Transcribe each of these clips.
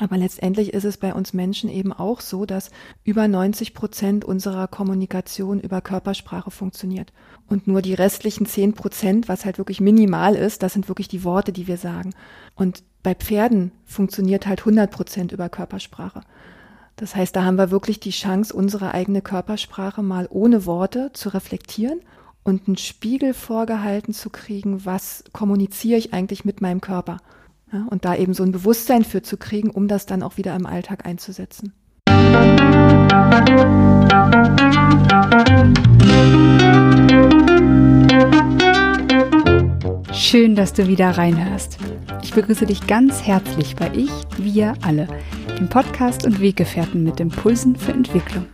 Aber letztendlich ist es bei uns Menschen eben auch so, dass über 90 Prozent unserer Kommunikation über Körpersprache funktioniert. Und nur die restlichen 10 Prozent, was halt wirklich minimal ist, das sind wirklich die Worte, die wir sagen. Und bei Pferden funktioniert halt 100 Prozent über Körpersprache. Das heißt, da haben wir wirklich die Chance, unsere eigene Körpersprache mal ohne Worte zu reflektieren und einen Spiegel vorgehalten zu kriegen, was kommuniziere ich eigentlich mit meinem Körper. Ja, und da eben so ein Bewusstsein für zu kriegen, um das dann auch wieder im Alltag einzusetzen. Schön, dass du wieder reinhörst. Ich begrüße dich ganz herzlich bei Ich, wir alle, dem Podcast und Weggefährten mit Impulsen für Entwicklung.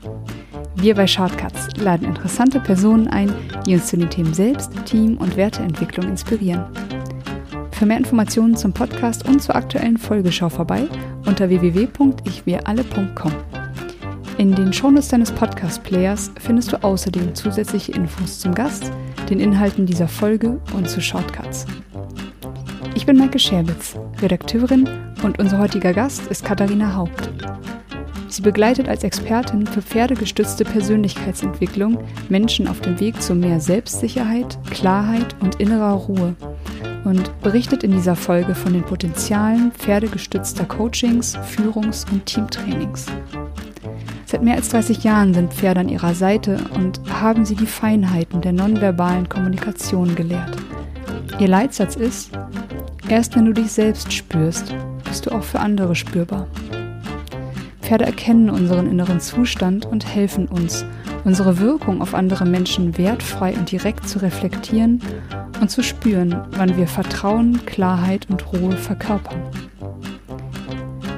Wir bei Shortcuts laden interessante Personen ein, die uns zu den Themen Selbst, Team und Werteentwicklung inspirieren. Für mehr Informationen zum Podcast und zur aktuellen Folge schau vorbei unter www.ichwiralle.com. In den Shownotes deines Podcast-Players findest du außerdem zusätzliche Infos zum Gast, den Inhalten dieser Folge und zu Shortcuts. Ich bin Maike Scherbitz, Redakteurin und unser heutiger Gast ist Katharina Haupt. Sie begleitet als Expertin für pferdegestützte Persönlichkeitsentwicklung Menschen auf dem Weg zu mehr Selbstsicherheit, Klarheit und innerer Ruhe und berichtet in dieser Folge von den Potenzialen pferdegestützter Coachings, Führungs- und Teamtrainings. Seit mehr als 30 Jahren sind Pferde an ihrer Seite und haben sie die Feinheiten der nonverbalen Kommunikation gelehrt. Ihr Leitsatz ist, erst wenn du dich selbst spürst, bist du auch für andere spürbar. Pferde erkennen unseren inneren Zustand und helfen uns, unsere Wirkung auf andere Menschen wertfrei und direkt zu reflektieren und zu spüren, wann wir Vertrauen, Klarheit und Ruhe verkörpern.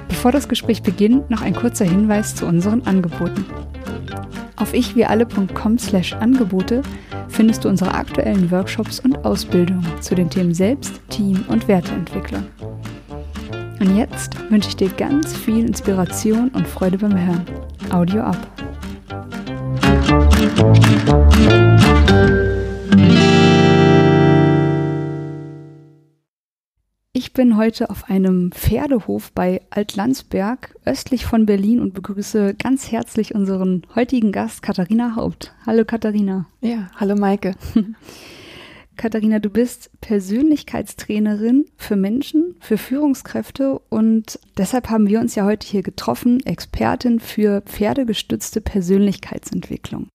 Bevor das Gespräch beginnt, noch ein kurzer Hinweis zu unseren Angeboten. Auf ichwiralle.com slash Angebote findest du unsere aktuellen Workshops und Ausbildungen zu den Themen Selbst, Team und Werteentwicklung. Und jetzt wünsche ich dir ganz viel Inspiration und Freude beim Hören. Audio ab. Ich bin heute auf einem Pferdehof bei Altlandsberg östlich von Berlin und begrüße ganz herzlich unseren heutigen Gast Katharina Haupt. Hallo Katharina. Ja, hallo Maike. Katharina, du bist Persönlichkeitstrainerin für Menschen, für Führungskräfte und deshalb haben wir uns ja heute hier getroffen, Expertin für pferdegestützte Persönlichkeitsentwicklung.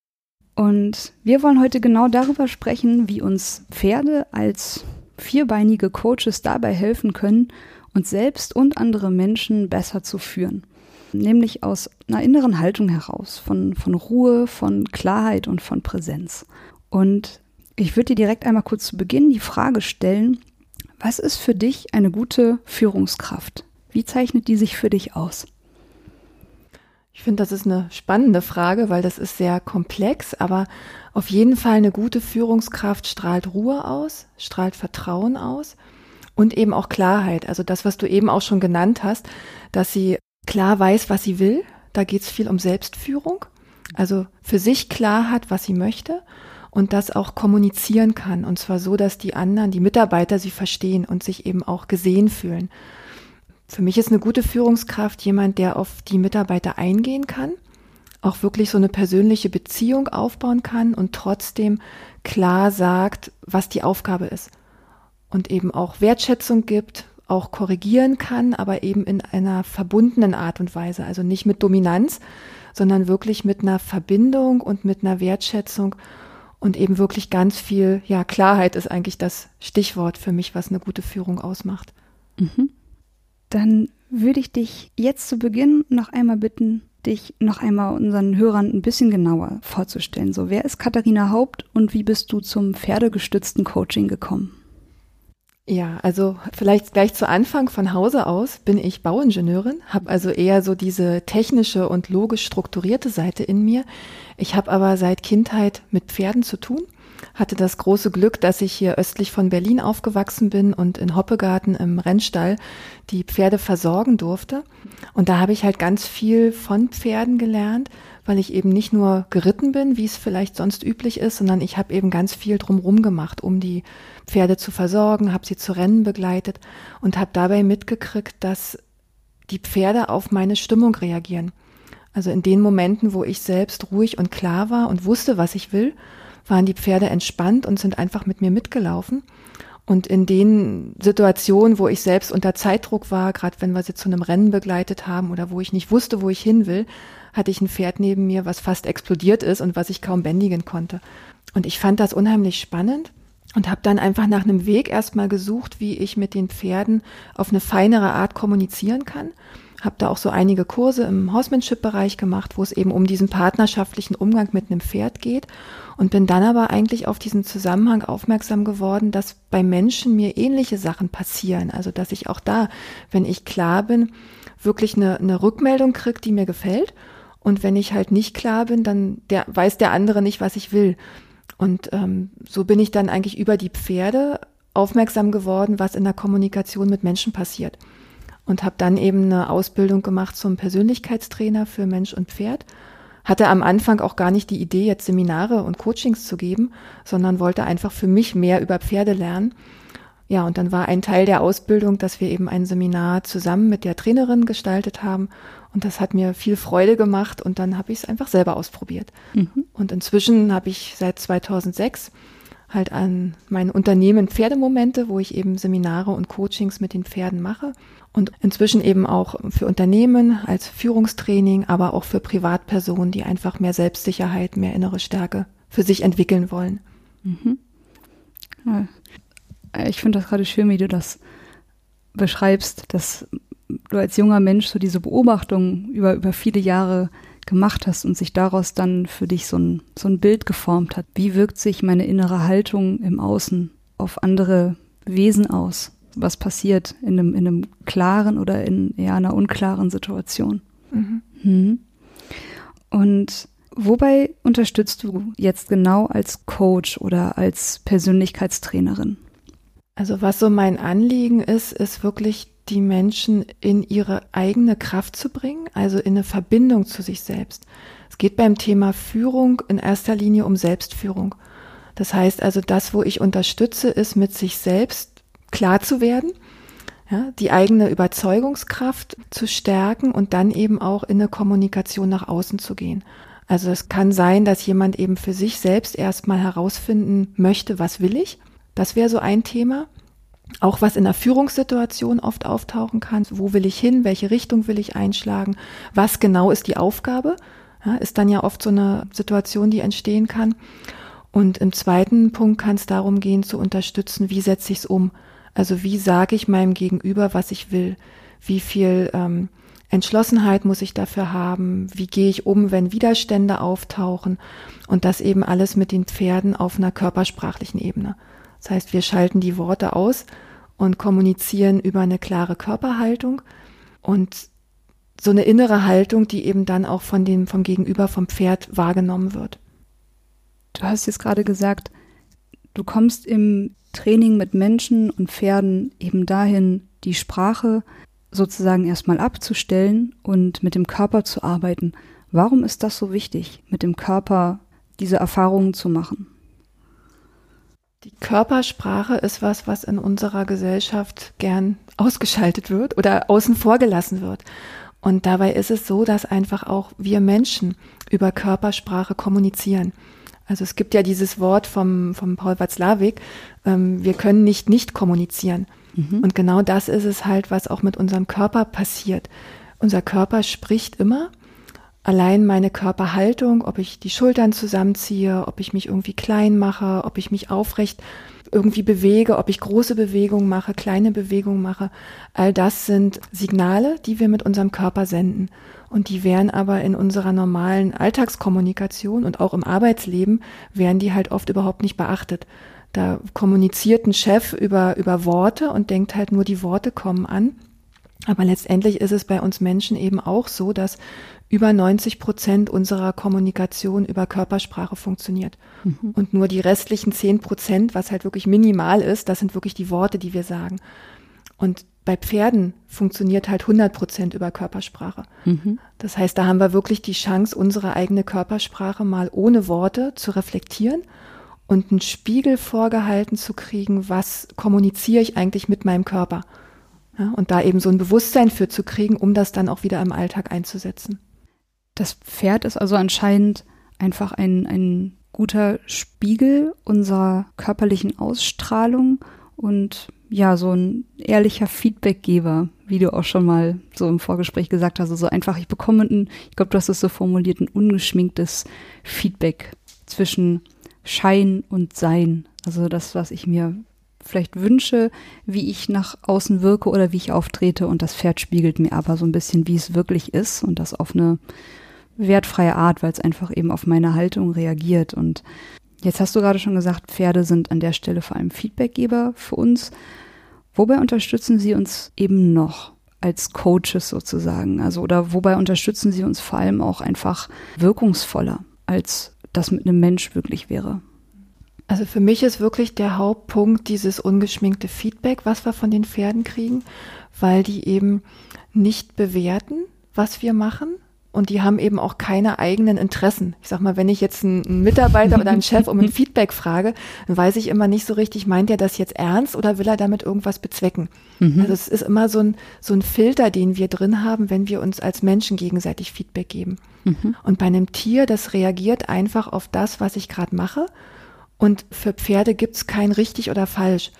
Und wir wollen heute genau darüber sprechen, wie uns Pferde als vierbeinige Coaches dabei helfen können, uns selbst und andere Menschen besser zu führen. Nämlich aus einer inneren Haltung heraus, von, von Ruhe, von Klarheit und von Präsenz. Und ich würde dir direkt einmal kurz zu Beginn die Frage stellen, was ist für dich eine gute Führungskraft? Wie zeichnet die sich für dich aus? Ich finde, das ist eine spannende Frage, weil das ist sehr komplex, aber auf jeden Fall eine gute Führungskraft strahlt Ruhe aus, strahlt Vertrauen aus und eben auch Klarheit. Also das, was du eben auch schon genannt hast, dass sie klar weiß, was sie will. Da geht es viel um Selbstführung. Also für sich klar hat, was sie möchte und das auch kommunizieren kann. Und zwar so, dass die anderen, die Mitarbeiter sie verstehen und sich eben auch gesehen fühlen. Für mich ist eine gute Führungskraft jemand, der auf die Mitarbeiter eingehen kann, auch wirklich so eine persönliche Beziehung aufbauen kann und trotzdem klar sagt, was die Aufgabe ist. Und eben auch Wertschätzung gibt, auch korrigieren kann, aber eben in einer verbundenen Art und Weise. Also nicht mit Dominanz, sondern wirklich mit einer Verbindung und mit einer Wertschätzung und eben wirklich ganz viel, ja, Klarheit ist eigentlich das Stichwort für mich, was eine gute Führung ausmacht. Mhm dann würde ich dich jetzt zu Beginn noch einmal bitten, dich noch einmal unseren Hörern ein bisschen genauer vorzustellen. So, wer ist Katharina Haupt und wie bist du zum pferdegestützten Coaching gekommen? Ja, also vielleicht gleich zu Anfang von Hause aus bin ich Bauingenieurin, habe also eher so diese technische und logisch strukturierte Seite in mir. Ich habe aber seit Kindheit mit Pferden zu tun hatte das große Glück, dass ich hier östlich von Berlin aufgewachsen bin und in Hoppegarten im Rennstall die Pferde versorgen durfte. Und da habe ich halt ganz viel von Pferden gelernt, weil ich eben nicht nur geritten bin, wie es vielleicht sonst üblich ist, sondern ich habe eben ganz viel drumherum gemacht, um die Pferde zu versorgen, habe sie zu Rennen begleitet und habe dabei mitgekriegt, dass die Pferde auf meine Stimmung reagieren. Also in den Momenten, wo ich selbst ruhig und klar war und wusste, was ich will, waren die Pferde entspannt und sind einfach mit mir mitgelaufen. Und in den Situationen, wo ich selbst unter Zeitdruck war, gerade wenn wir sie zu einem Rennen begleitet haben oder wo ich nicht wusste, wo ich hin will, hatte ich ein Pferd neben mir, was fast explodiert ist und was ich kaum bändigen konnte. Und ich fand das unheimlich spannend und habe dann einfach nach einem Weg erstmal gesucht, wie ich mit den Pferden auf eine feinere Art kommunizieren kann. Habe da auch so einige Kurse im Horsemanship-Bereich gemacht, wo es eben um diesen partnerschaftlichen Umgang mit einem Pferd geht und bin dann aber eigentlich auf diesen Zusammenhang aufmerksam geworden, dass bei Menschen mir ähnliche Sachen passieren. Also dass ich auch da, wenn ich klar bin, wirklich eine, eine Rückmeldung kriege, die mir gefällt. Und wenn ich halt nicht klar bin, dann der, weiß der andere nicht, was ich will. Und ähm, so bin ich dann eigentlich über die Pferde aufmerksam geworden, was in der Kommunikation mit Menschen passiert. Und habe dann eben eine Ausbildung gemacht zum Persönlichkeitstrainer für Mensch und Pferd. Hatte am Anfang auch gar nicht die Idee, jetzt Seminare und Coachings zu geben, sondern wollte einfach für mich mehr über Pferde lernen. Ja, und dann war ein Teil der Ausbildung, dass wir eben ein Seminar zusammen mit der Trainerin gestaltet haben. Und das hat mir viel Freude gemacht und dann habe ich es einfach selber ausprobiert. Mhm. Und inzwischen habe ich seit 2006 halt an mein Unternehmen Pferdemomente, wo ich eben Seminare und Coachings mit den Pferden mache. Und inzwischen eben auch für Unternehmen als Führungstraining, aber auch für Privatpersonen, die einfach mehr Selbstsicherheit, mehr innere Stärke für sich entwickeln wollen. Mhm. Ich finde das gerade schön, wie du das beschreibst, dass du als junger Mensch so diese Beobachtung über, über viele Jahre gemacht hast und sich daraus dann für dich so ein, so ein Bild geformt hat. Wie wirkt sich meine innere Haltung im Außen auf andere Wesen aus? Was passiert in einem, in einem klaren oder in eher einer unklaren Situation? Mhm. Mhm. Und wobei unterstützt du jetzt genau als Coach oder als Persönlichkeitstrainerin? Also was so mein Anliegen ist, ist wirklich die Menschen in ihre eigene Kraft zu bringen, also in eine Verbindung zu sich selbst. Es geht beim Thema Führung in erster Linie um Selbstführung. Das heißt also, das, wo ich unterstütze, ist mit sich selbst klar zu werden, ja, die eigene Überzeugungskraft zu stärken und dann eben auch in eine Kommunikation nach außen zu gehen. Also es kann sein, dass jemand eben für sich selbst erstmal herausfinden möchte, was will ich das wäre so ein Thema. Auch was in der Führungssituation oft auftauchen kann. Wo will ich hin? Welche Richtung will ich einschlagen? Was genau ist die Aufgabe? Ja, ist dann ja oft so eine Situation, die entstehen kann. Und im zweiten Punkt kann es darum gehen, zu unterstützen, wie setze ich es um? Also wie sage ich meinem Gegenüber, was ich will? Wie viel ähm, Entschlossenheit muss ich dafür haben? Wie gehe ich um, wenn Widerstände auftauchen? Und das eben alles mit den Pferden auf einer körpersprachlichen Ebene. Das heißt, wir schalten die Worte aus und kommunizieren über eine klare Körperhaltung und so eine innere Haltung, die eben dann auch von dem, vom Gegenüber, vom Pferd wahrgenommen wird. Du hast jetzt gerade gesagt, du kommst im Training mit Menschen und Pferden eben dahin, die Sprache sozusagen erstmal abzustellen und mit dem Körper zu arbeiten. Warum ist das so wichtig, mit dem Körper diese Erfahrungen zu machen? Die Körpersprache ist was, was in unserer Gesellschaft gern ausgeschaltet wird oder außen vor gelassen wird. Und dabei ist es so, dass einfach auch wir Menschen über Körpersprache kommunizieren. Also es gibt ja dieses Wort vom, vom Paul Watzlawick, ähm, wir können nicht nicht kommunizieren. Mhm. Und genau das ist es halt, was auch mit unserem Körper passiert. Unser Körper spricht immer allein meine Körperhaltung, ob ich die Schultern zusammenziehe, ob ich mich irgendwie klein mache, ob ich mich aufrecht irgendwie bewege, ob ich große Bewegungen mache, kleine Bewegungen mache, all das sind Signale, die wir mit unserem Körper senden. Und die wären aber in unserer normalen Alltagskommunikation und auch im Arbeitsleben, wären die halt oft überhaupt nicht beachtet. Da kommuniziert ein Chef über, über Worte und denkt halt nur, die Worte kommen an. Aber letztendlich ist es bei uns Menschen eben auch so, dass über 90 Prozent unserer Kommunikation über Körpersprache funktioniert. Mhm. Und nur die restlichen 10 Prozent, was halt wirklich minimal ist, das sind wirklich die Worte, die wir sagen. Und bei Pferden funktioniert halt 100 Prozent über Körpersprache. Mhm. Das heißt, da haben wir wirklich die Chance, unsere eigene Körpersprache mal ohne Worte zu reflektieren und einen Spiegel vorgehalten zu kriegen, was kommuniziere ich eigentlich mit meinem Körper. Ja, und da eben so ein Bewusstsein für zu kriegen, um das dann auch wieder im Alltag einzusetzen. Das Pferd ist also anscheinend einfach ein, ein guter Spiegel unserer körperlichen Ausstrahlung und ja, so ein ehrlicher Feedbackgeber, wie du auch schon mal so im Vorgespräch gesagt hast. Also einfach, ich bekomme ein, ich glaube, du hast es so formuliert, ein ungeschminktes Feedback zwischen Schein und Sein. Also das, was ich mir vielleicht wünsche, wie ich nach außen wirke oder wie ich auftrete und das Pferd spiegelt mir aber so ein bisschen, wie es wirklich ist und das auf eine wertfreie Art, weil es einfach eben auf meine Haltung reagiert und Jetzt hast du gerade schon gesagt, Pferde sind an der Stelle vor allem Feedbackgeber für uns. Wobei unterstützen sie uns eben noch als Coaches sozusagen? Also oder wobei unterstützen sie uns vor allem auch einfach wirkungsvoller, als das mit einem Mensch wirklich wäre? Also für mich ist wirklich der Hauptpunkt dieses ungeschminkte Feedback, was wir von den Pferden kriegen, weil die eben nicht bewerten, was wir machen, und die haben eben auch keine eigenen Interessen. Ich sag mal, wenn ich jetzt einen Mitarbeiter oder einen Chef um ein Feedback frage, dann weiß ich immer nicht so richtig, meint er das jetzt ernst oder will er damit irgendwas bezwecken? Mhm. Also es ist immer so ein, so ein Filter, den wir drin haben, wenn wir uns als Menschen gegenseitig Feedback geben. Mhm. Und bei einem Tier, das reagiert einfach auf das, was ich gerade mache. Und für Pferde gibt's kein richtig oder falsch.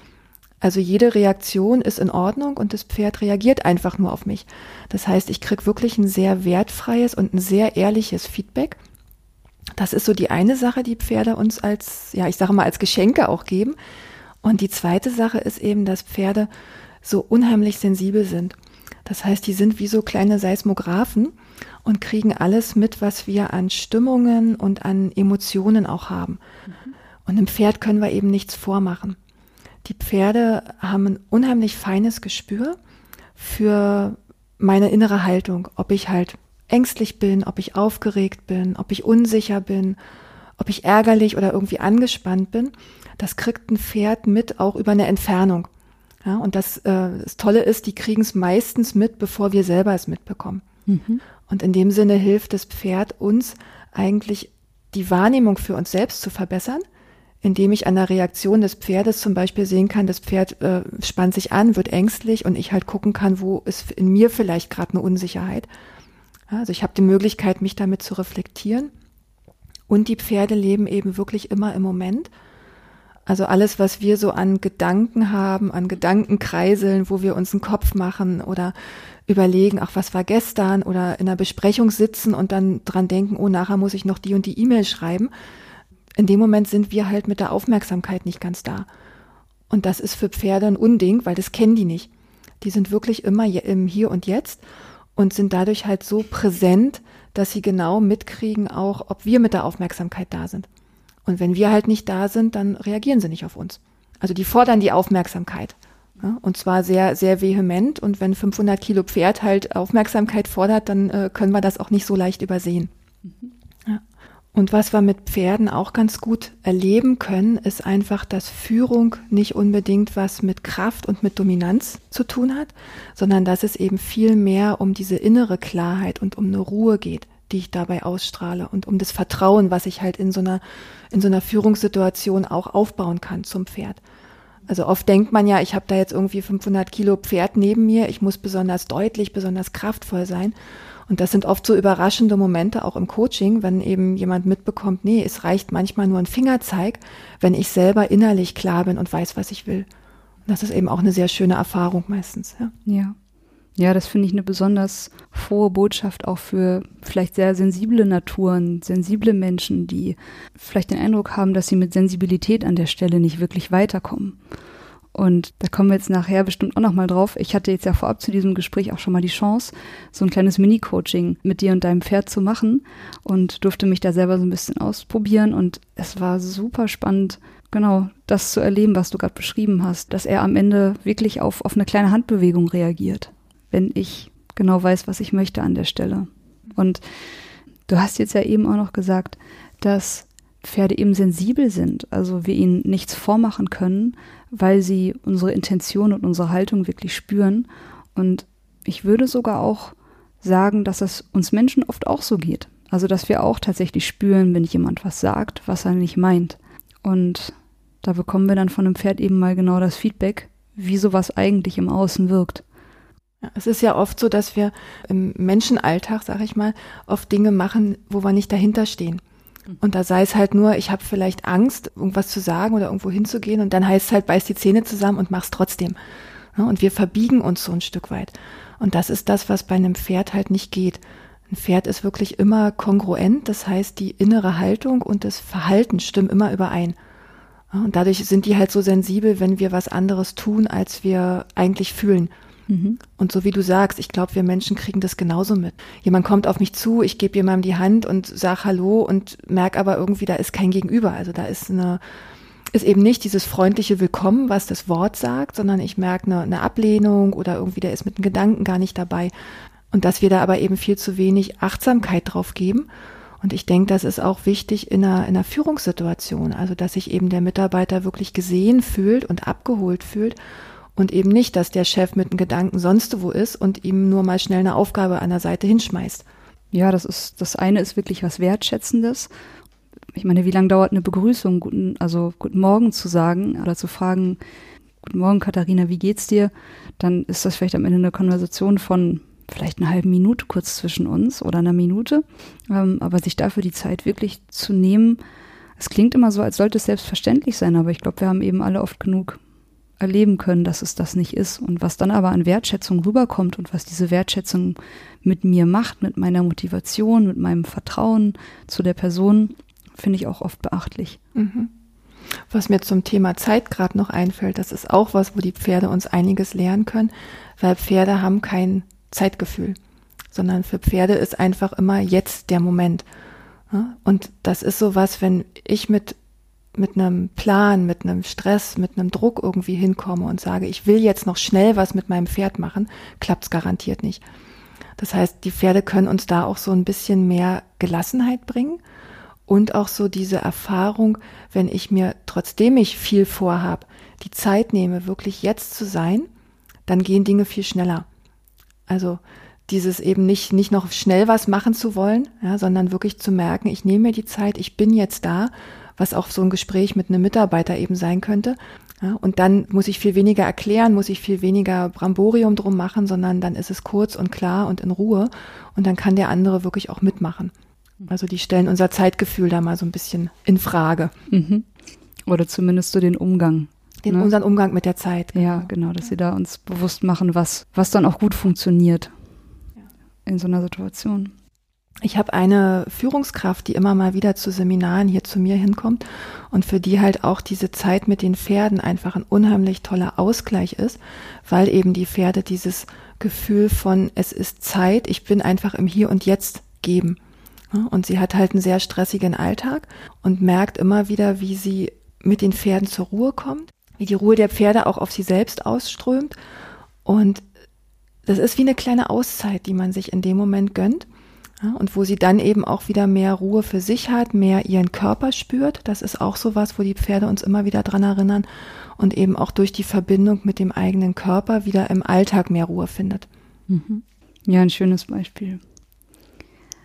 Also jede Reaktion ist in Ordnung und das Pferd reagiert einfach nur auf mich. Das heißt, ich kriege wirklich ein sehr wertfreies und ein sehr ehrliches Feedback. Das ist so die eine Sache, die Pferde uns als, ja, ich sage mal, als Geschenke auch geben. Und die zweite Sache ist eben, dass Pferde so unheimlich sensibel sind. Das heißt, die sind wie so kleine Seismographen und kriegen alles mit, was wir an Stimmungen und an Emotionen auch haben. Mhm. Und einem Pferd können wir eben nichts vormachen. Die Pferde haben ein unheimlich feines Gespür für meine innere Haltung, ob ich halt ängstlich bin, ob ich aufgeregt bin, ob ich unsicher bin, ob ich ärgerlich oder irgendwie angespannt bin. Das kriegt ein Pferd mit, auch über eine Entfernung. Ja, und das, äh, das Tolle ist, die kriegen es meistens mit, bevor wir selber es mitbekommen. Mhm. Und in dem Sinne hilft das Pferd uns eigentlich die Wahrnehmung für uns selbst zu verbessern, indem ich an der Reaktion des Pferdes zum Beispiel sehen kann, das Pferd äh, spannt sich an, wird ängstlich und ich halt gucken kann, wo ist in mir vielleicht gerade eine Unsicherheit. Also ich habe die Möglichkeit, mich damit zu reflektieren. Und die Pferde leben eben wirklich immer im Moment. Also alles, was wir so an Gedanken haben, an Gedankenkreiseln, wo wir uns einen Kopf machen oder überlegen, ach, was war gestern oder in einer Besprechung sitzen und dann dran denken, oh, nachher muss ich noch die und die E-Mail schreiben in dem Moment sind wir halt mit der Aufmerksamkeit nicht ganz da. Und das ist für Pferde ein Unding, weil das kennen die nicht. Die sind wirklich immer im Hier und Jetzt und sind dadurch halt so präsent, dass sie genau mitkriegen auch, ob wir mit der Aufmerksamkeit da sind. Und wenn wir halt nicht da sind, dann reagieren sie nicht auf uns. Also die fordern die Aufmerksamkeit. Ja, und zwar sehr, sehr vehement. Und wenn 500 Kilo Pferd halt Aufmerksamkeit fordert, dann äh, können wir das auch nicht so leicht übersehen. Mhm. Und was wir mit Pferden auch ganz gut erleben können, ist einfach, dass Führung nicht unbedingt was mit Kraft und mit Dominanz zu tun hat, sondern dass es eben viel mehr um diese innere Klarheit und um eine Ruhe geht, die ich dabei ausstrahle und um das Vertrauen, was ich halt in so einer, in so einer Führungssituation auch aufbauen kann zum Pferd. Also oft denkt man ja, ich habe da jetzt irgendwie 500 Kilo Pferd neben mir, ich muss besonders deutlich, besonders kraftvoll sein. Und das sind oft so überraschende Momente auch im Coaching, wenn eben jemand mitbekommt, nee, es reicht manchmal nur ein Fingerzeig, wenn ich selber innerlich klar bin und weiß, was ich will. Und das ist eben auch eine sehr schöne Erfahrung meistens. Ja. ja. Ja, das finde ich eine besonders frohe Botschaft auch für vielleicht sehr sensible Naturen, sensible Menschen, die vielleicht den Eindruck haben, dass sie mit Sensibilität an der Stelle nicht wirklich weiterkommen. Und da kommen wir jetzt nachher bestimmt auch nochmal drauf. Ich hatte jetzt ja vorab zu diesem Gespräch auch schon mal die Chance, so ein kleines Mini-Coaching mit dir und deinem Pferd zu machen und durfte mich da selber so ein bisschen ausprobieren. Und es war super spannend, genau das zu erleben, was du gerade beschrieben hast, dass er am Ende wirklich auf, auf eine kleine Handbewegung reagiert, wenn ich genau weiß, was ich möchte an der Stelle. Und du hast jetzt ja eben auch noch gesagt, dass Pferde eben sensibel sind, also wir ihnen nichts vormachen können, weil sie unsere Intention und unsere Haltung wirklich spüren. Und ich würde sogar auch sagen, dass es uns Menschen oft auch so geht. Also, dass wir auch tatsächlich spüren, wenn jemand was sagt, was er nicht meint. Und da bekommen wir dann von dem Pferd eben mal genau das Feedback, wie sowas eigentlich im Außen wirkt. Es ist ja oft so, dass wir im Menschenalltag, sag ich mal, oft Dinge machen, wo wir nicht dahinter stehen. Mhm. Und da sei es halt nur, ich habe vielleicht Angst, irgendwas zu sagen oder irgendwo hinzugehen und dann heißt es halt, beiß die Zähne zusammen und mach's trotzdem. Und wir verbiegen uns so ein Stück weit. Und das ist das, was bei einem Pferd halt nicht geht. Ein Pferd ist wirklich immer kongruent, das heißt, die innere Haltung und das Verhalten stimmen immer überein. Und dadurch sind die halt so sensibel, wenn wir was anderes tun, als wir eigentlich fühlen. Mhm. Und so wie du sagst, ich glaube, wir Menschen kriegen das genauso mit. Jemand kommt auf mich zu, ich gebe jemandem die Hand und sag Hallo und merke aber irgendwie, da ist kein Gegenüber. Also da ist eine, ist eben nicht dieses freundliche Willkommen, was das Wort sagt, sondern ich merke eine, eine Ablehnung oder irgendwie der ist mit dem Gedanken gar nicht dabei. Und dass wir da aber eben viel zu wenig Achtsamkeit drauf geben. Und ich denke, das ist auch wichtig in einer, in einer Führungssituation. Also, dass sich eben der Mitarbeiter wirklich gesehen fühlt und abgeholt fühlt und eben nicht, dass der Chef mit einem Gedanken sonst wo ist und ihm nur mal schnell eine Aufgabe an der Seite hinschmeißt. Ja, das ist, das eine ist wirklich was Wertschätzendes. Ich meine, wie lange dauert eine Begrüßung, guten, also guten Morgen zu sagen oder zu fragen, guten Morgen Katharina, wie geht's dir? Dann ist das vielleicht am Ende eine Konversation von vielleicht einer halben Minute kurz zwischen uns oder einer Minute. Ähm, aber sich dafür die Zeit wirklich zu nehmen, es klingt immer so, als sollte es selbstverständlich sein, aber ich glaube, wir haben eben alle oft genug erleben können, dass es das nicht ist. Und was dann aber an Wertschätzung rüberkommt und was diese Wertschätzung mit mir macht, mit meiner Motivation, mit meinem Vertrauen zu der Person, finde ich auch oft beachtlich. Mhm. Was mir zum Thema Zeit gerade noch einfällt, das ist auch was, wo die Pferde uns einiges lernen können, weil Pferde haben kein Zeitgefühl, sondern für Pferde ist einfach immer jetzt der Moment. Und das ist so was, wenn ich mit mit einem Plan, mit einem Stress, mit einem Druck irgendwie hinkomme und sage, ich will jetzt noch schnell was mit meinem Pferd machen, klappt es garantiert nicht. Das heißt, die Pferde können uns da auch so ein bisschen mehr Gelassenheit bringen und auch so diese Erfahrung, wenn ich mir, trotzdem ich viel vorhab, die Zeit nehme, wirklich jetzt zu sein, dann gehen Dinge viel schneller. Also dieses eben nicht, nicht noch schnell was machen zu wollen, ja, sondern wirklich zu merken, ich nehme mir die Zeit, ich bin jetzt da was auch so ein Gespräch mit einem Mitarbeiter eben sein könnte. Ja, und dann muss ich viel weniger erklären, muss ich viel weniger Bramborium drum machen, sondern dann ist es kurz und klar und in Ruhe und dann kann der andere wirklich auch mitmachen. Also die stellen unser Zeitgefühl da mal so ein bisschen in Frage. Mhm. Oder zumindest so den Umgang. Den ne? unseren Umgang mit der Zeit. Genau. Ja, genau, dass sie da uns bewusst machen, was, was dann auch gut funktioniert ja. in so einer Situation. Ich habe eine Führungskraft, die immer mal wieder zu Seminaren hier zu mir hinkommt und für die halt auch diese Zeit mit den Pferden einfach ein unheimlich toller Ausgleich ist, weil eben die Pferde dieses Gefühl von es ist Zeit, ich bin einfach im Hier und Jetzt geben. Und sie hat halt einen sehr stressigen Alltag und merkt immer wieder, wie sie mit den Pferden zur Ruhe kommt, wie die Ruhe der Pferde auch auf sie selbst ausströmt. Und das ist wie eine kleine Auszeit, die man sich in dem Moment gönnt. Ja, und wo sie dann eben auch wieder mehr Ruhe für sich hat, mehr ihren Körper spürt. Das ist auch so was, wo die Pferde uns immer wieder dran erinnern und eben auch durch die Verbindung mit dem eigenen Körper wieder im Alltag mehr Ruhe findet. Mhm. Ja, ein schönes Beispiel.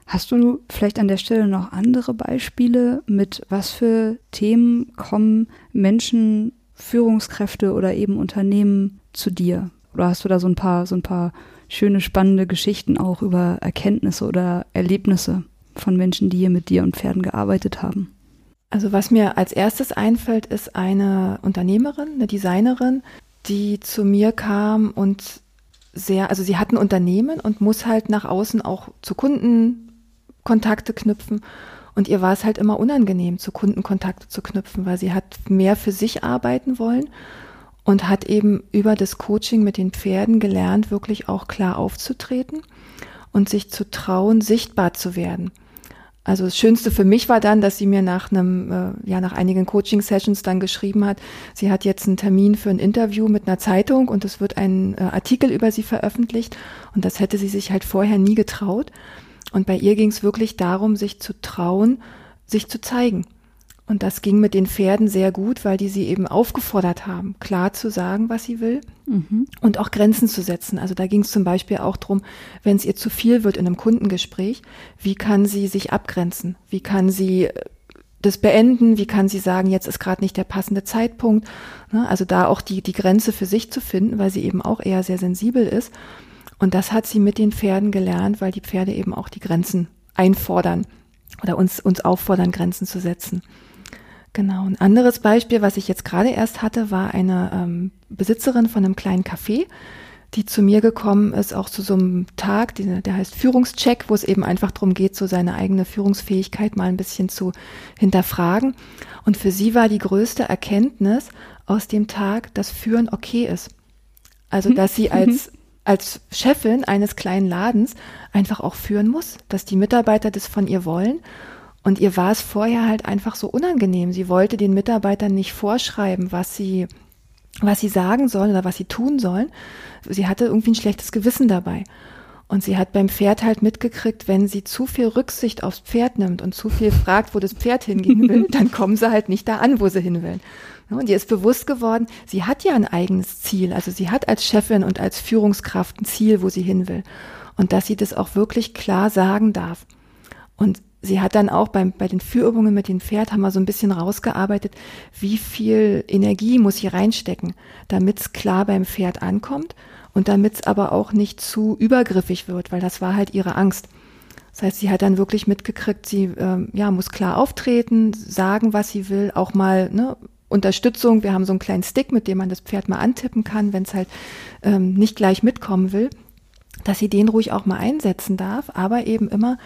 Hast du vielleicht an der Stelle noch andere Beispiele, mit was für Themen kommen Menschen, Führungskräfte oder eben Unternehmen zu dir? Oder hast du da so ein paar, so ein paar schöne, spannende Geschichten auch über Erkenntnisse oder Erlebnisse von Menschen, die hier mit dir und Pferden gearbeitet haben? Also was mir als erstes einfällt, ist eine Unternehmerin, eine Designerin, die zu mir kam und sehr, also sie hat ein Unternehmen und muss halt nach außen auch zu Kunden Kontakte knüpfen. Und ihr war es halt immer unangenehm, zu Kunden Kontakte zu knüpfen, weil sie hat mehr für sich arbeiten wollen und hat eben über das Coaching mit den Pferden gelernt, wirklich auch klar aufzutreten und sich zu trauen, sichtbar zu werden. Also das Schönste für mich war dann, dass sie mir nach einem, äh, ja, nach einigen Coaching-Sessions dann geschrieben hat, sie hat jetzt einen Termin für ein Interview mit einer Zeitung und es wird ein äh, Artikel über sie veröffentlicht und das hätte sie sich halt vorher nie getraut. Und bei ihr ging es wirklich darum, sich zu trauen, sich zu zeigen. Und das ging mit den Pferden sehr gut, weil die sie eben aufgefordert haben, klar zu sagen, was sie will mhm. und auch Grenzen zu setzen. Also da ging es zum Beispiel auch drum, wenn es ihr zu viel wird in einem Kundengespräch, wie kann sie sich abgrenzen? Wie kann sie äh, das beenden? Wie kann sie sagen, jetzt ist gerade nicht der passende Zeitpunkt? Ne? Also da auch die, die Grenze für sich zu finden, weil sie eben auch eher sehr sensibel ist. Und das hat sie mit den Pferden gelernt, weil die Pferde eben auch die Grenzen einfordern oder uns, uns auffordern, Grenzen zu setzen. Genau. Ein anderes Beispiel, was ich jetzt gerade erst hatte, war eine ähm, Besitzerin von einem kleinen Café, die zu mir gekommen ist, auch zu so einem Tag, die, der heißt Führungscheck, wo es eben einfach darum geht, so seine eigene Führungsfähigkeit mal ein bisschen zu hinterfragen. Und für sie war die größte Erkenntnis aus dem Tag, dass Führen okay ist. Also, hm. dass sie als, als Chefin eines kleinen Ladens einfach auch führen muss, dass die Mitarbeiter das von ihr wollen. Und ihr war es vorher halt einfach so unangenehm. Sie wollte den Mitarbeitern nicht vorschreiben, was sie was sie sagen sollen oder was sie tun sollen. Sie hatte irgendwie ein schlechtes Gewissen dabei. Und sie hat beim Pferd halt mitgekriegt, wenn sie zu viel Rücksicht aufs Pferd nimmt und zu viel fragt, wo das Pferd hingehen will, dann kommen sie halt nicht da an, wo sie hin will. Und ihr ist bewusst geworden, sie hat ja ein eigenes Ziel. Also sie hat als Chefin und als Führungskraft ein Ziel, wo sie hin will. Und dass sie das auch wirklich klar sagen darf. Und sie hat dann auch beim, bei den Führübungen mit dem Pferd haben wir so ein bisschen rausgearbeitet, wie viel Energie muss sie reinstecken, damit es klar beim Pferd ankommt und damit es aber auch nicht zu übergriffig wird, weil das war halt ihre Angst. Das heißt, sie hat dann wirklich mitgekriegt, sie ähm, ja, muss klar auftreten, sagen, was sie will, auch mal ne, Unterstützung. Wir haben so einen kleinen Stick, mit dem man das Pferd mal antippen kann, wenn es halt ähm, nicht gleich mitkommen will, dass sie den ruhig auch mal einsetzen darf, aber eben immer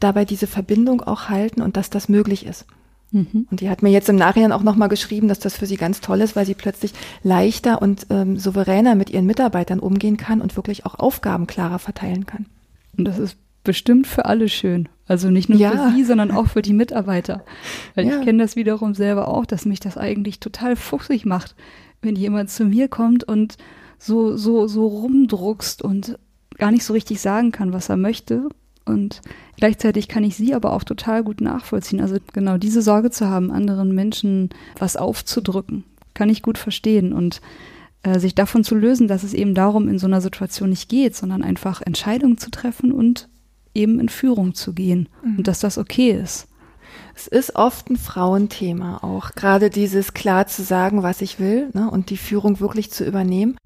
dabei diese Verbindung auch halten und dass das möglich ist. Mhm. Und die hat mir jetzt im Nachhinein auch nochmal geschrieben, dass das für sie ganz toll ist, weil sie plötzlich leichter und ähm, souveräner mit ihren Mitarbeitern umgehen kann und wirklich auch Aufgaben klarer verteilen kann. Und das ist bestimmt für alle schön. Also nicht nur ja. für sie, sondern auch für die Mitarbeiter. Weil ja. ich kenne das wiederum selber auch, dass mich das eigentlich total fuchsig macht, wenn jemand zu mir kommt und so, so, so rumdruckst und gar nicht so richtig sagen kann, was er möchte und gleichzeitig kann ich sie aber auch total gut nachvollziehen. Also genau diese Sorge zu haben, anderen Menschen was aufzudrücken, kann ich gut verstehen. Und äh, sich davon zu lösen, dass es eben darum in so einer Situation nicht geht, sondern einfach Entscheidungen zu treffen und eben in Führung zu gehen. Mhm. Und dass das okay ist. Es ist oft ein Frauenthema auch, gerade dieses klar zu sagen, was ich will ne, und die Führung wirklich zu übernehmen.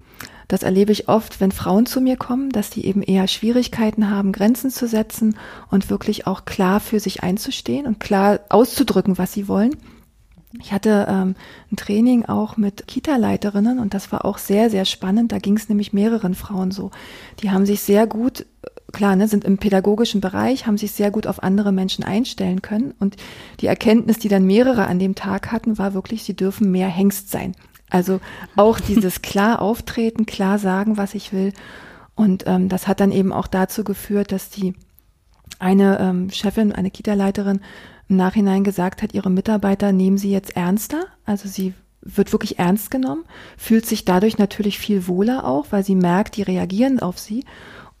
Das erlebe ich oft, wenn Frauen zu mir kommen, dass die eben eher Schwierigkeiten haben, Grenzen zu setzen und wirklich auch klar für sich einzustehen und klar auszudrücken, was sie wollen. Ich hatte ähm, ein Training auch mit Kita-Leiterinnen und das war auch sehr, sehr spannend. Da ging es nämlich mehreren Frauen so. Die haben sich sehr gut, klar, ne, sind im pädagogischen Bereich, haben sich sehr gut auf andere Menschen einstellen können. Und die Erkenntnis, die dann mehrere an dem Tag hatten, war wirklich, sie dürfen mehr Hengst sein. Also auch dieses klar auftreten, klar sagen, was ich will. Und ähm, das hat dann eben auch dazu geführt, dass die eine ähm, Chefin, eine Kita-Leiterin im Nachhinein gesagt hat, ihre Mitarbeiter nehmen sie jetzt ernster. Also sie wird wirklich ernst genommen, fühlt sich dadurch natürlich viel wohler auch, weil sie merkt, die reagieren auf sie.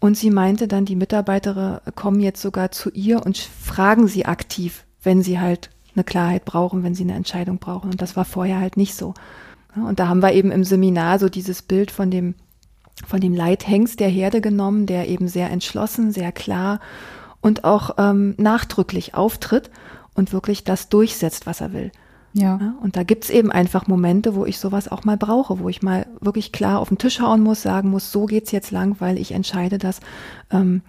Und sie meinte dann, die Mitarbeiter kommen jetzt sogar zu ihr und fragen sie aktiv, wenn sie halt eine Klarheit brauchen, wenn sie eine Entscheidung brauchen. Und das war vorher halt nicht so. Und da haben wir eben im Seminar so dieses Bild von dem, von dem Leithengst der Herde genommen, der eben sehr entschlossen, sehr klar und auch ähm, nachdrücklich auftritt und wirklich das durchsetzt, was er will. Ja. ja und da gibt's eben einfach Momente, wo ich sowas auch mal brauche, wo ich mal wirklich klar auf den Tisch hauen muss, sagen muss, so geht's jetzt lang, weil ich entscheide das ähm,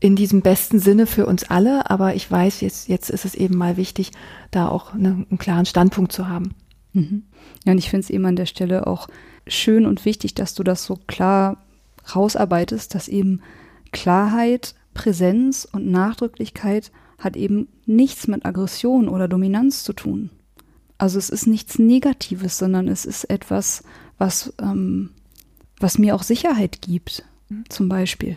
in diesem besten Sinne für uns alle. Aber ich weiß, jetzt, jetzt ist es eben mal wichtig, da auch eine, einen klaren Standpunkt zu haben. Mhm. Ja, und ich finde es eben an der Stelle auch schön und wichtig, dass du das so klar rausarbeitest, dass eben Klarheit, Präsenz und Nachdrücklichkeit hat eben nichts mit Aggression oder Dominanz zu tun. Also es ist nichts Negatives, sondern es ist etwas, was, ähm, was mir auch Sicherheit gibt, zum Beispiel.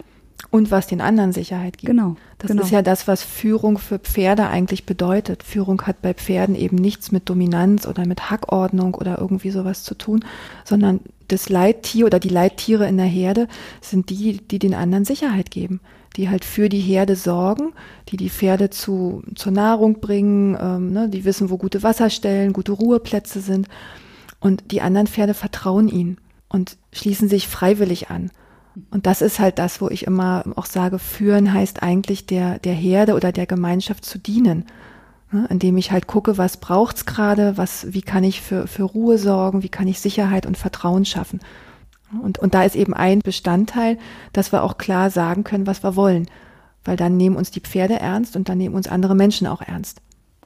Und was den anderen Sicherheit gibt. Genau. Das genau. ist ja das, was Führung für Pferde eigentlich bedeutet. Führung hat bei Pferden eben nichts mit Dominanz oder mit Hackordnung oder irgendwie sowas zu tun, sondern das Leittier oder die Leittiere in der Herde sind die, die den anderen Sicherheit geben, die halt für die Herde sorgen, die die Pferde zu, zur Nahrung bringen, ähm, ne, die wissen, wo gute Wasserstellen, gute Ruheplätze sind. Und die anderen Pferde vertrauen ihnen und schließen sich freiwillig an. Und das ist halt das, wo ich immer auch sage, führen heißt eigentlich der, der Herde oder der Gemeinschaft zu dienen. Ne? Indem ich halt gucke, was braucht's gerade, was, wie kann ich für, für Ruhe sorgen, wie kann ich Sicherheit und Vertrauen schaffen. Und, und da ist eben ein Bestandteil, dass wir auch klar sagen können, was wir wollen. Weil dann nehmen uns die Pferde ernst und dann nehmen uns andere Menschen auch ernst.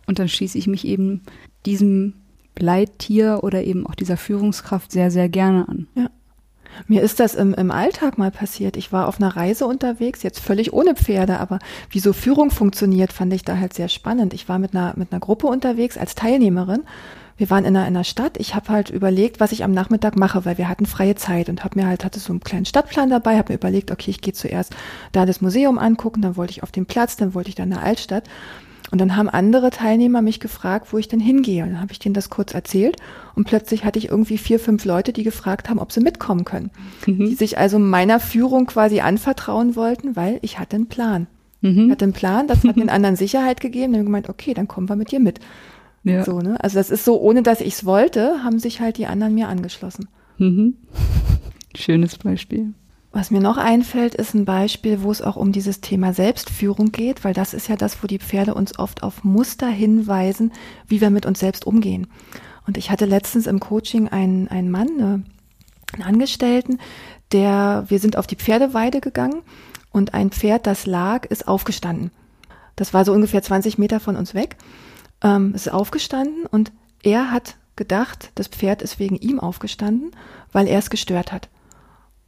Und dann schließe ich mich eben diesem Leittier oder eben auch dieser Führungskraft sehr, sehr gerne an. Ja. Mir ist das im, im Alltag mal passiert. Ich war auf einer Reise unterwegs, jetzt völlig ohne Pferde, aber wie so Führung funktioniert, fand ich da halt sehr spannend. Ich war mit einer, mit einer Gruppe unterwegs als Teilnehmerin. Wir waren in einer, in einer Stadt. Ich habe halt überlegt, was ich am Nachmittag mache, weil wir hatten freie Zeit und habe mir halt, hatte so einen kleinen Stadtplan dabei, habe mir überlegt, okay, ich gehe zuerst da das Museum angucken, dann wollte ich auf den Platz, dann wollte ich dann in der Altstadt. Und dann haben andere Teilnehmer mich gefragt, wo ich denn hingehe. Und dann habe ich denen das kurz erzählt. Und plötzlich hatte ich irgendwie vier, fünf Leute, die gefragt haben, ob sie mitkommen können. Mhm. Die sich also meiner Führung quasi anvertrauen wollten, weil ich hatte einen Plan. Mhm. Ich hatte einen Plan, das hat den anderen Sicherheit gegeben. Dann haben gemeint, okay, dann kommen wir mit dir mit. Ja. So, ne? Also das ist so, ohne dass ich es wollte, haben sich halt die anderen mir angeschlossen. Mhm. Schönes Beispiel. Was mir noch einfällt, ist ein Beispiel, wo es auch um dieses Thema Selbstführung geht, weil das ist ja das, wo die Pferde uns oft auf Muster hinweisen, wie wir mit uns selbst umgehen. Und ich hatte letztens im Coaching einen, einen Mann, einen Angestellten, der, wir sind auf die Pferdeweide gegangen und ein Pferd, das lag, ist aufgestanden. Das war so ungefähr 20 Meter von uns weg. Ähm, ist aufgestanden und er hat gedacht, das Pferd ist wegen ihm aufgestanden, weil er es gestört hat.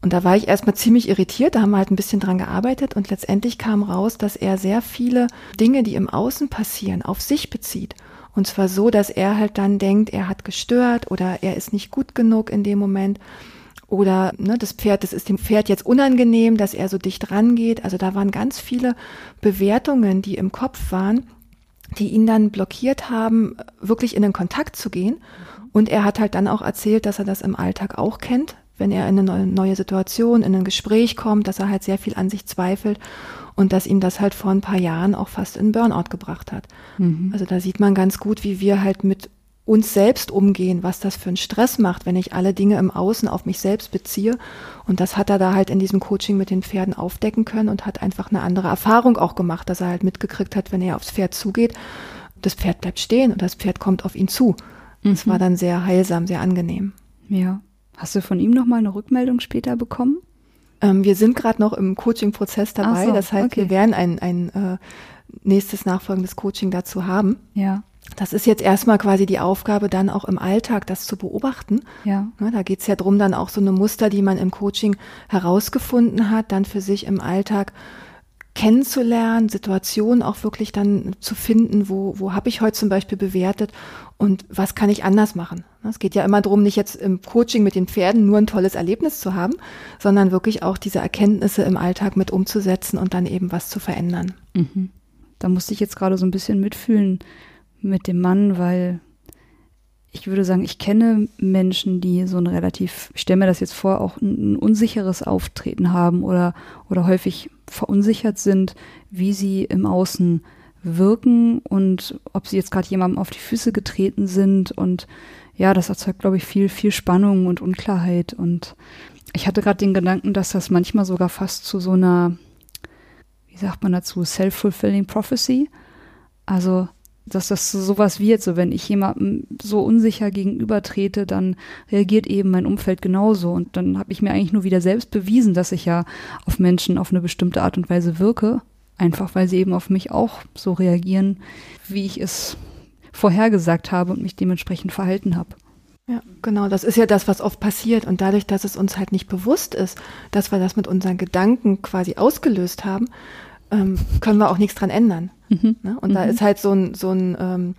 Und da war ich erstmal ziemlich irritiert, da haben wir halt ein bisschen dran gearbeitet und letztendlich kam raus, dass er sehr viele Dinge, die im Außen passieren, auf sich bezieht. Und zwar so, dass er halt dann denkt, er hat gestört oder er ist nicht gut genug in dem Moment. Oder ne, das Pferd, das ist dem Pferd jetzt unangenehm, dass er so dicht rangeht. Also da waren ganz viele Bewertungen, die im Kopf waren, die ihn dann blockiert haben, wirklich in den Kontakt zu gehen. Und er hat halt dann auch erzählt, dass er das im Alltag auch kennt, wenn er in eine neue Situation, in ein Gespräch kommt, dass er halt sehr viel an sich zweifelt und dass ihm das halt vor ein paar Jahren auch fast in Burnout gebracht hat. Mhm. Also da sieht man ganz gut, wie wir halt mit uns selbst umgehen, was das für einen Stress macht, wenn ich alle Dinge im Außen auf mich selbst beziehe. Und das hat er da halt in diesem Coaching mit den Pferden aufdecken können und hat einfach eine andere Erfahrung auch gemacht, dass er halt mitgekriegt hat, wenn er aufs Pferd zugeht, das Pferd bleibt stehen und das Pferd kommt auf ihn zu. Mhm. Das war dann sehr heilsam, sehr angenehm. Ja. Hast du von ihm nochmal eine Rückmeldung später bekommen? Ähm, wir sind gerade noch im Coaching-Prozess dabei. So, das heißt, okay. wir werden ein, ein äh, nächstes nachfolgendes Coaching dazu haben. Ja. Das ist jetzt erstmal quasi die Aufgabe, dann auch im Alltag das zu beobachten. Ja. ja da geht's ja drum, dann auch so eine Muster, die man im Coaching herausgefunden hat, dann für sich im Alltag kennenzulernen, Situationen auch wirklich dann zu finden, wo, wo habe ich heute zum Beispiel bewertet und was kann ich anders machen. Es geht ja immer darum, nicht jetzt im Coaching mit den Pferden nur ein tolles Erlebnis zu haben, sondern wirklich auch diese Erkenntnisse im Alltag mit umzusetzen und dann eben was zu verändern. Mhm. Da musste ich jetzt gerade so ein bisschen mitfühlen mit dem Mann, weil ich würde sagen, ich kenne Menschen, die so ein relativ, ich stelle mir das jetzt vor, auch ein, ein, unsicheres Auftreten haben oder, oder häufig verunsichert sind, wie sie im Außen wirken und ob sie jetzt gerade jemandem auf die Füße getreten sind. Und ja, das erzeugt, glaube ich, viel, viel Spannung und Unklarheit. Und ich hatte gerade den Gedanken, dass das manchmal sogar fast zu so einer, wie sagt man dazu, self-fulfilling prophecy. Also dass das sowas wird, so wenn ich jemandem so unsicher gegenübertrete, dann reagiert eben mein Umfeld genauso. Und dann habe ich mir eigentlich nur wieder selbst bewiesen, dass ich ja auf Menschen auf eine bestimmte Art und Weise wirke, einfach weil sie eben auf mich auch so reagieren, wie ich es vorhergesagt habe und mich dementsprechend verhalten habe. Ja, genau, das ist ja das, was oft passiert. Und dadurch, dass es uns halt nicht bewusst ist, dass wir das mit unseren Gedanken quasi ausgelöst haben, ähm, können wir auch nichts dran ändern. Mhm. Ne? Und mhm. da ist halt so ein, so ein, ähm,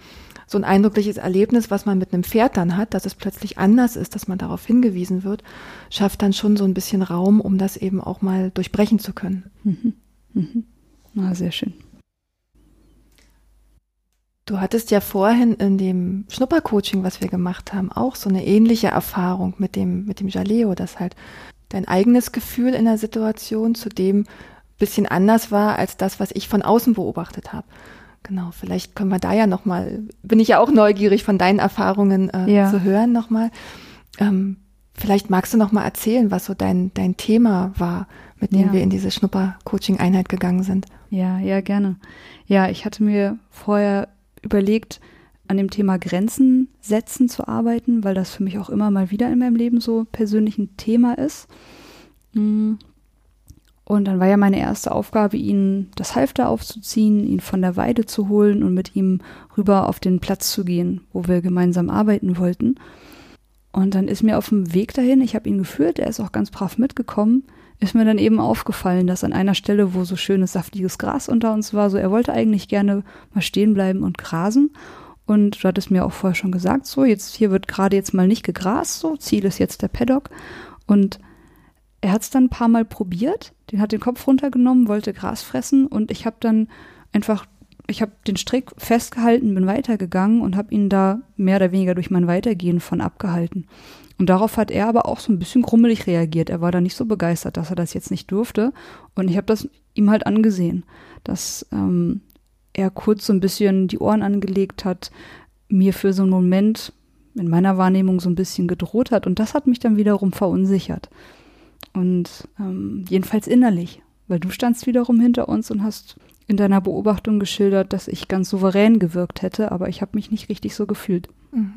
so ein eindrückliches Erlebnis, was man mit einem Pferd dann hat, dass es plötzlich anders ist, dass man darauf hingewiesen wird, schafft dann schon so ein bisschen Raum, um das eben auch mal durchbrechen zu können. Mhm. Mhm. Ah, sehr schön. Du hattest ja vorhin in dem Schnuppercoaching, was wir gemacht haben, auch so eine ähnliche Erfahrung mit dem, mit dem Jaleo, dass halt dein eigenes Gefühl in der Situation zu dem bisschen anders war als das, was ich von außen beobachtet habe. Genau, vielleicht können wir da ja nochmal, bin ich ja auch neugierig von deinen Erfahrungen äh, ja. zu hören nochmal. Ähm, vielleicht magst du nochmal erzählen, was so dein, dein Thema war, mit dem ja. wir in diese Schnupper-Coaching-Einheit gegangen sind. Ja, ja, gerne. Ja, ich hatte mir vorher überlegt, an dem Thema Grenzen setzen zu arbeiten, weil das für mich auch immer mal wieder in meinem Leben so persönlich ein Thema ist. Und dann war ja meine erste Aufgabe, ihn das Halfter aufzuziehen, ihn von der Weide zu holen und mit ihm rüber auf den Platz zu gehen, wo wir gemeinsam arbeiten wollten. Und dann ist mir auf dem Weg dahin, ich habe ihn geführt, er ist auch ganz brav mitgekommen, ist mir dann eben aufgefallen, dass an einer Stelle, wo so schönes, saftiges Gras unter uns war, so er wollte eigentlich gerne mal stehen bleiben und grasen. Und du hattest mir auch vorher schon gesagt, so jetzt hier wird gerade jetzt mal nicht gegrast, so Ziel ist jetzt der Paddock. Und er hat es dann ein paar Mal probiert, den hat den Kopf runtergenommen, wollte Gras fressen und ich habe dann einfach, ich habe den Strick festgehalten, bin weitergegangen und habe ihn da mehr oder weniger durch mein Weitergehen von abgehalten. Und darauf hat er aber auch so ein bisschen grummelig reagiert. Er war da nicht so begeistert, dass er das jetzt nicht durfte. Und ich habe das ihm halt angesehen, dass ähm, er kurz so ein bisschen die Ohren angelegt hat, mir für so einen Moment in meiner Wahrnehmung so ein bisschen gedroht hat. Und das hat mich dann wiederum verunsichert. Und ähm, jedenfalls innerlich, weil du standst wiederum hinter uns und hast in deiner Beobachtung geschildert, dass ich ganz souverän gewirkt hätte, aber ich habe mich nicht richtig so gefühlt. Mhm.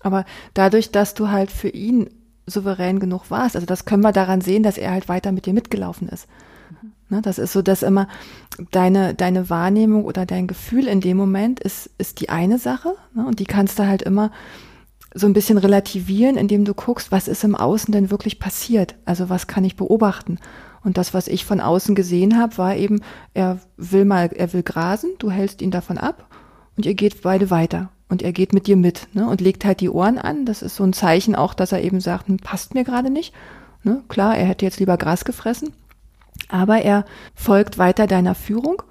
Aber dadurch, dass du halt für ihn souverän genug warst, also das können wir daran sehen, dass er halt weiter mit dir mitgelaufen ist. Mhm. Ne, das ist so, dass immer deine, deine Wahrnehmung oder dein Gefühl in dem Moment ist, ist die eine Sache. Ne, und die kannst du halt immer so ein bisschen relativieren, indem du guckst, was ist im Außen denn wirklich passiert? Also was kann ich beobachten? Und das, was ich von außen gesehen habe, war eben, er will mal, er will grasen, du hältst ihn davon ab und ihr geht beide weiter. Und er geht mit dir mit ne, und legt halt die Ohren an. Das ist so ein Zeichen auch, dass er eben sagt, hm, passt mir gerade nicht. Ne, klar, er hätte jetzt lieber Gras gefressen, aber er folgt weiter deiner Führung,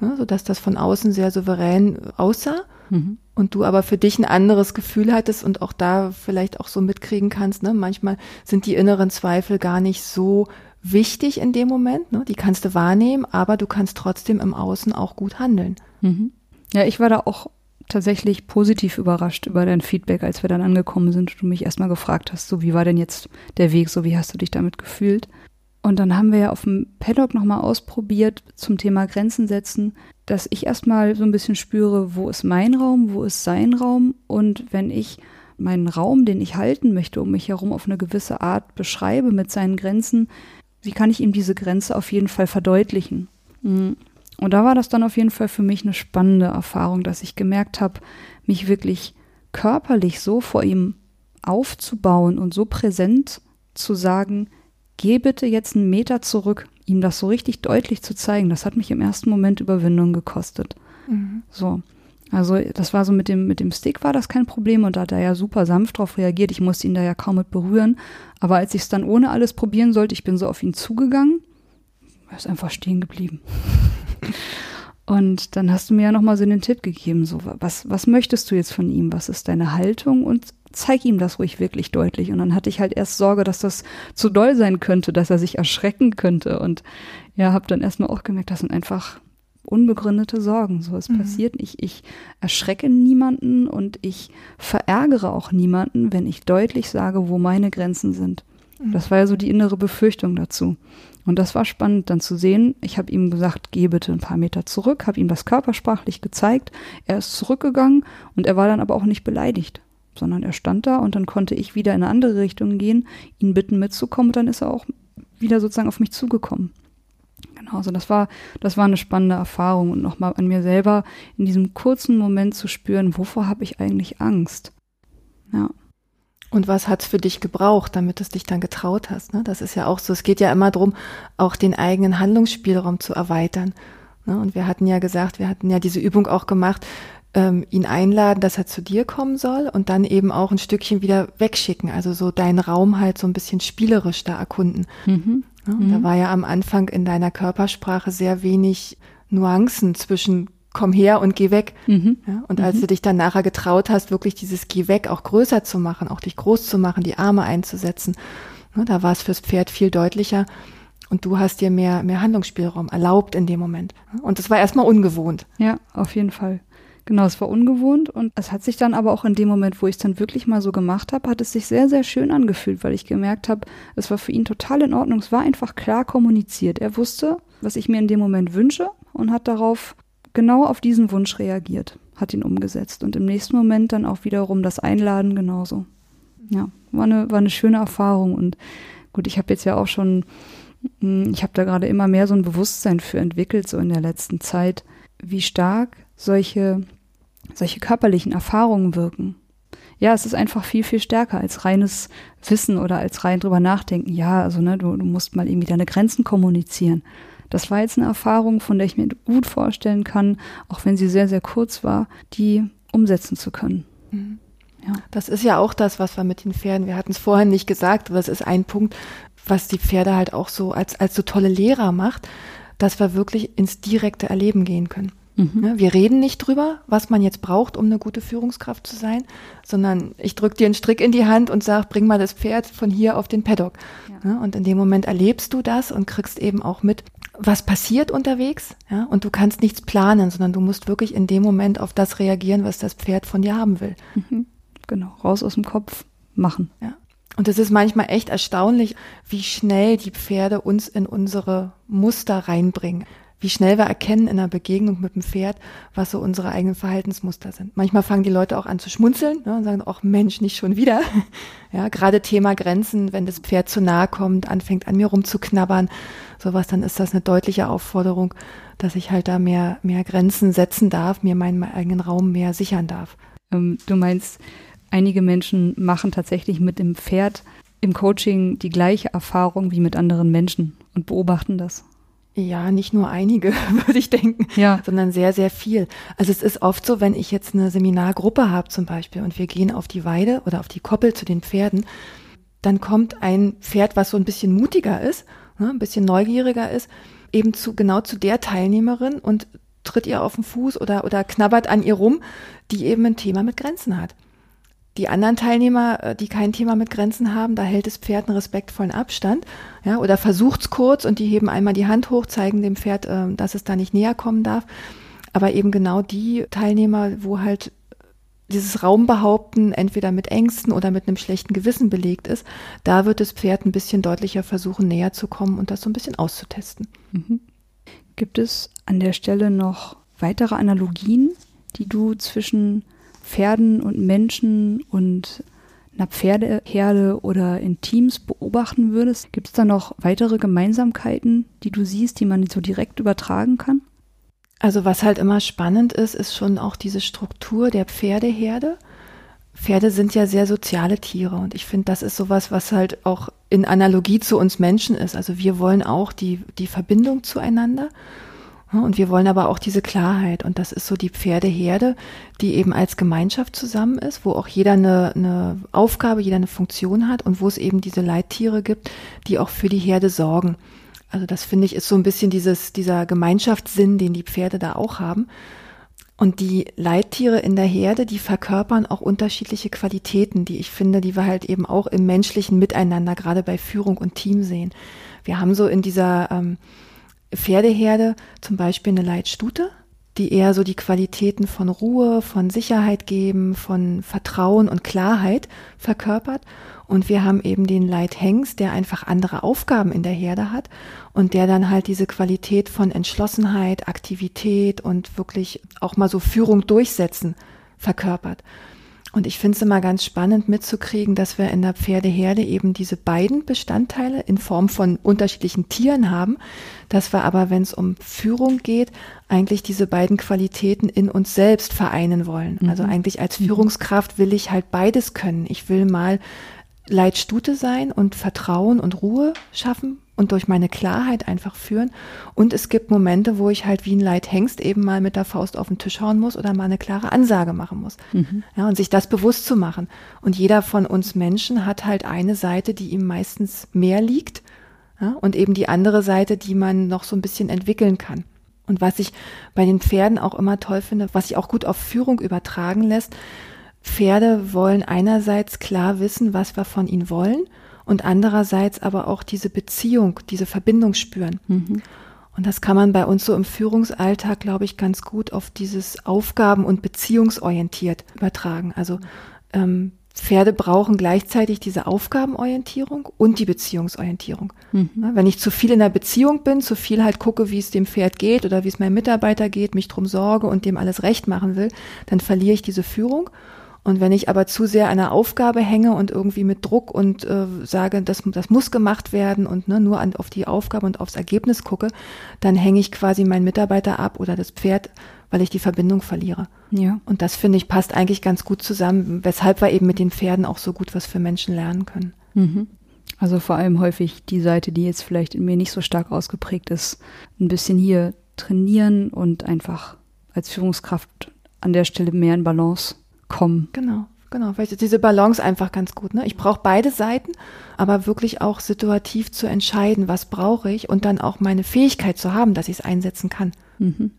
ne, sodass das von außen sehr souverän aussah. Mhm. Und du aber für dich ein anderes Gefühl hattest und auch da vielleicht auch so mitkriegen kannst, ne? Manchmal sind die inneren Zweifel gar nicht so wichtig in dem Moment, ne? Die kannst du wahrnehmen, aber du kannst trotzdem im Außen auch gut handeln. Mhm. Ja, ich war da auch tatsächlich positiv überrascht über dein Feedback, als wir dann angekommen sind und du mich erstmal gefragt hast, so wie war denn jetzt der Weg, so wie hast du dich damit gefühlt? Und dann haben wir ja auf dem Paddock nochmal ausprobiert zum Thema Grenzen setzen, dass ich erstmal so ein bisschen spüre, wo ist mein Raum, wo ist sein Raum und wenn ich meinen Raum, den ich halten möchte, um mich herum auf eine gewisse Art beschreibe mit seinen Grenzen, wie kann ich ihm diese Grenze auf jeden Fall verdeutlichen? Mhm. Und da war das dann auf jeden Fall für mich eine spannende Erfahrung, dass ich gemerkt habe, mich wirklich körperlich so vor ihm aufzubauen und so präsent zu sagen, geh bitte jetzt einen Meter zurück, ihm das so richtig deutlich zu zeigen, das hat mich im ersten Moment Überwindung gekostet. Mhm. So. Also das war so mit dem, mit dem Stick war das kein Problem und da hat er ja super sanft drauf reagiert. Ich musste ihn da ja kaum mit berühren. Aber als ich es dann ohne alles probieren sollte, ich bin so auf ihn zugegangen, er ist einfach stehen geblieben. Und dann hast du mir ja nochmal so den Tipp gegeben, so, was, was möchtest du jetzt von ihm? Was ist deine Haltung? Und zeig ihm das ruhig wirklich deutlich. Und dann hatte ich halt erst Sorge, dass das zu doll sein könnte, dass er sich erschrecken könnte. Und ja, habe dann erstmal auch gemerkt, das sind einfach unbegründete Sorgen. So, es mhm. passiert nicht. Ich erschrecke niemanden und ich verärgere auch niemanden, wenn ich deutlich sage, wo meine Grenzen sind. Mhm. Das war ja so die innere Befürchtung dazu. Und das war spannend dann zu sehen. Ich habe ihm gesagt, geh bitte ein paar Meter zurück, habe ihm das körpersprachlich gezeigt. Er ist zurückgegangen und er war dann aber auch nicht beleidigt, sondern er stand da und dann konnte ich wieder in eine andere Richtung gehen, ihn bitten mitzukommen und dann ist er auch wieder sozusagen auf mich zugekommen. Genau, also das war, das war eine spannende Erfahrung und nochmal an mir selber in diesem kurzen Moment zu spüren, wovor habe ich eigentlich Angst? Ja. Und was hat's für dich gebraucht, damit es dich dann getraut hast? Ne? Das ist ja auch so. Es geht ja immer darum, auch den eigenen Handlungsspielraum zu erweitern. Ne? Und wir hatten ja gesagt, wir hatten ja diese Übung auch gemacht, ähm, ihn einladen, dass er zu dir kommen soll und dann eben auch ein Stückchen wieder wegschicken. Also so deinen Raum halt so ein bisschen spielerisch da erkunden. Mhm. Ne? Mhm. Da war ja am Anfang in deiner Körpersprache sehr wenig Nuancen zwischen komm her und geh weg. Mhm. Ja, und als mhm. du dich dann nachher getraut hast, wirklich dieses Geh weg auch größer zu machen, auch dich groß zu machen, die Arme einzusetzen, ne, da war es fürs Pferd viel deutlicher. Und du hast dir mehr, mehr Handlungsspielraum erlaubt in dem Moment. Und das war erstmal ungewohnt. Ja, auf jeden Fall. Genau, es war ungewohnt und es hat sich dann aber auch in dem Moment, wo ich es dann wirklich mal so gemacht habe, hat es sich sehr, sehr schön angefühlt, weil ich gemerkt habe, es war für ihn total in Ordnung. Es war einfach klar kommuniziert. Er wusste, was ich mir in dem Moment wünsche und hat darauf genau auf diesen Wunsch reagiert. hat ihn umgesetzt und im nächsten Moment dann auch wiederum das Einladen genauso. Ja, war eine, war eine schöne Erfahrung und gut, ich habe jetzt ja auch schon, hm, ich habe da gerade immer mehr so ein Bewusstsein für entwickelt, so in der letzten Zeit, wie stark solche, solche körperlichen Erfahrungen wirken. Ja, es ist einfach viel, viel stärker als reines Wissen oder als rein drüber nachdenken. Ja, also ne, du, du musst mal irgendwie deine Grenzen kommunizieren. Das war jetzt eine Erfahrung, von der ich mir gut vorstellen kann, auch wenn sie sehr, sehr kurz war, die umsetzen zu können. Mhm. Ja. Das ist ja auch das, was wir mit den Pferden, wir hatten es vorhin nicht gesagt, aber es ist ein Punkt, was die Pferde halt auch so als, als so tolle Lehrer macht, dass wir wirklich ins direkte Erleben gehen können. Mhm. Wir reden nicht drüber, was man jetzt braucht, um eine gute Führungskraft zu sein, sondern ich drücke dir einen Strick in die Hand und sag, bring mal das Pferd von hier auf den Paddock. Ja. Und in dem Moment erlebst du das und kriegst eben auch mit, was passiert unterwegs, ja, und du kannst nichts planen, sondern du musst wirklich in dem Moment auf das reagieren, was das Pferd von dir haben will. Mhm. Genau, raus aus dem Kopf, machen. Ja. Und es ist manchmal echt erstaunlich, wie schnell die Pferde uns in unsere Muster reinbringen wie schnell wir erkennen in einer Begegnung mit dem Pferd, was so unsere eigenen Verhaltensmuster sind. Manchmal fangen die Leute auch an zu schmunzeln ne, und sagen, ach Mensch, nicht schon wieder. Ja, gerade Thema Grenzen, wenn das Pferd zu nahe kommt, anfängt an mir rumzuknabbern, sowas, dann ist das eine deutliche Aufforderung, dass ich halt da mehr, mehr Grenzen setzen darf, mir meinen eigenen Raum mehr sichern darf. Ähm, du meinst, einige Menschen machen tatsächlich mit dem Pferd im Coaching die gleiche Erfahrung wie mit anderen Menschen und beobachten das. Ja, nicht nur einige, würde ich denken, ja. sondern sehr, sehr viel. Also es ist oft so, wenn ich jetzt eine Seminargruppe habe zum Beispiel und wir gehen auf die Weide oder auf die Koppel zu den Pferden, dann kommt ein Pferd, was so ein bisschen mutiger ist, ne, ein bisschen neugieriger ist, eben zu genau zu der Teilnehmerin und tritt ihr auf den Fuß oder, oder knabbert an ihr rum, die eben ein Thema mit Grenzen hat. Die anderen Teilnehmer, äh, die kein Thema mit Grenzen haben, da hält das Pferd einen respektvollen Abstand, ja, oder versucht's kurz und die heben einmal die Hand hoch, zeigen dem Pferd, äh, dass es da nicht näher kommen darf. Aber eben genau die Teilnehmer, wo halt dieses Raumbehaupten entweder mit Ängsten oder mit einem schlechten Gewissen belegt ist, da wird das Pferd ein bisschen deutlicher versuchen, näher zu kommen und das so ein bisschen auszutesten. Mhm. Gibt es an der Stelle noch weitere Analogien, die du zwischen Pferden und Menschen und einer Pferdeherde oder in Teams beobachten würdest? Gibt es da noch weitere Gemeinsamkeiten, die du siehst, die man so direkt übertragen kann? Also was halt immer spannend ist, ist schon auch diese Struktur der Pferdeherde. Pferde sind ja sehr soziale Tiere und ich finde, das ist sowas, was halt auch in Analogie zu uns Menschen ist. Also wir wollen auch die, die Verbindung zueinander und wir wollen aber auch diese Klarheit. Und das ist so die Pferdeherde, die eben als Gemeinschaft zusammen ist, wo auch jeder eine, eine Aufgabe, jeder eine Funktion hat und wo es eben diese Leittiere gibt, die auch für die Herde sorgen. Also das finde ich ist so ein bisschen dieses, dieser Gemeinschaftssinn, den die Pferde da auch haben. Und die Leittiere in der Herde, die verkörpern auch unterschiedliche Qualitäten, die ich finde, die wir halt eben auch im menschlichen Miteinander, gerade bei Führung und Team sehen. Wir haben so in dieser ähm, Pferdeherde zum Beispiel eine Leitstute, die eher so die Qualitäten von Ruhe, von Sicherheit geben, von Vertrauen und Klarheit verkörpert. Und wir haben eben den Leithengst, der einfach andere Aufgaben in der Herde hat und der dann halt diese Qualität von Entschlossenheit, Aktivität und wirklich auch mal so Führung durchsetzen verkörpert. Und ich finde es immer ganz spannend mitzukriegen, dass wir in der Pferdeherde eben diese beiden Bestandteile in Form von unterschiedlichen Tieren haben, dass wir aber, wenn es um Führung geht, eigentlich diese beiden Qualitäten in uns selbst vereinen wollen. Mhm. Also eigentlich als mhm. Führungskraft will ich halt beides können. Ich will mal Leitstute sein und Vertrauen und Ruhe schaffen und durch meine Klarheit einfach führen. Und es gibt Momente, wo ich halt wie ein Leithengst eben mal mit der Faust auf den Tisch hauen muss oder mal eine klare Ansage machen muss. Mhm. Ja, und sich das bewusst zu machen. Und jeder von uns Menschen hat halt eine Seite, die ihm meistens mehr liegt. Ja, und eben die andere Seite, die man noch so ein bisschen entwickeln kann. Und was ich bei den Pferden auch immer toll finde, was sich auch gut auf Führung übertragen lässt, Pferde wollen einerseits klar wissen, was wir von ihnen wollen und andererseits aber auch diese Beziehung, diese Verbindung spüren. Mhm. Und das kann man bei uns so im Führungsalltag, glaube ich, ganz gut auf dieses Aufgaben- und beziehungsorientiert übertragen. Also ähm, Pferde brauchen gleichzeitig diese Aufgabenorientierung und die Beziehungsorientierung. Mhm. Wenn ich zu viel in der Beziehung bin, zu viel halt gucke, wie es dem Pferd geht oder wie es meinem Mitarbeiter geht, mich drum sorge und dem alles recht machen will, dann verliere ich diese Führung. Und wenn ich aber zu sehr an einer Aufgabe hänge und irgendwie mit Druck und äh, sage, das, das muss gemacht werden und ne, nur an, auf die Aufgabe und aufs Ergebnis gucke, dann hänge ich quasi meinen Mitarbeiter ab oder das Pferd, weil ich die Verbindung verliere. Ja. Und das finde ich passt eigentlich ganz gut zusammen, weshalb wir eben mit den Pferden auch so gut was für Menschen lernen können. Mhm. Also vor allem häufig die Seite, die jetzt vielleicht in mir nicht so stark ausgeprägt ist, ein bisschen hier trainieren und einfach als Führungskraft an der Stelle mehr in Balance kommen. Genau. Genau, vielleicht diese Balance einfach ganz gut. Ne? Ich brauche beide Seiten, aber wirklich auch situativ zu entscheiden, was brauche ich und dann auch meine Fähigkeit zu haben, dass ich es einsetzen kann. Mhm.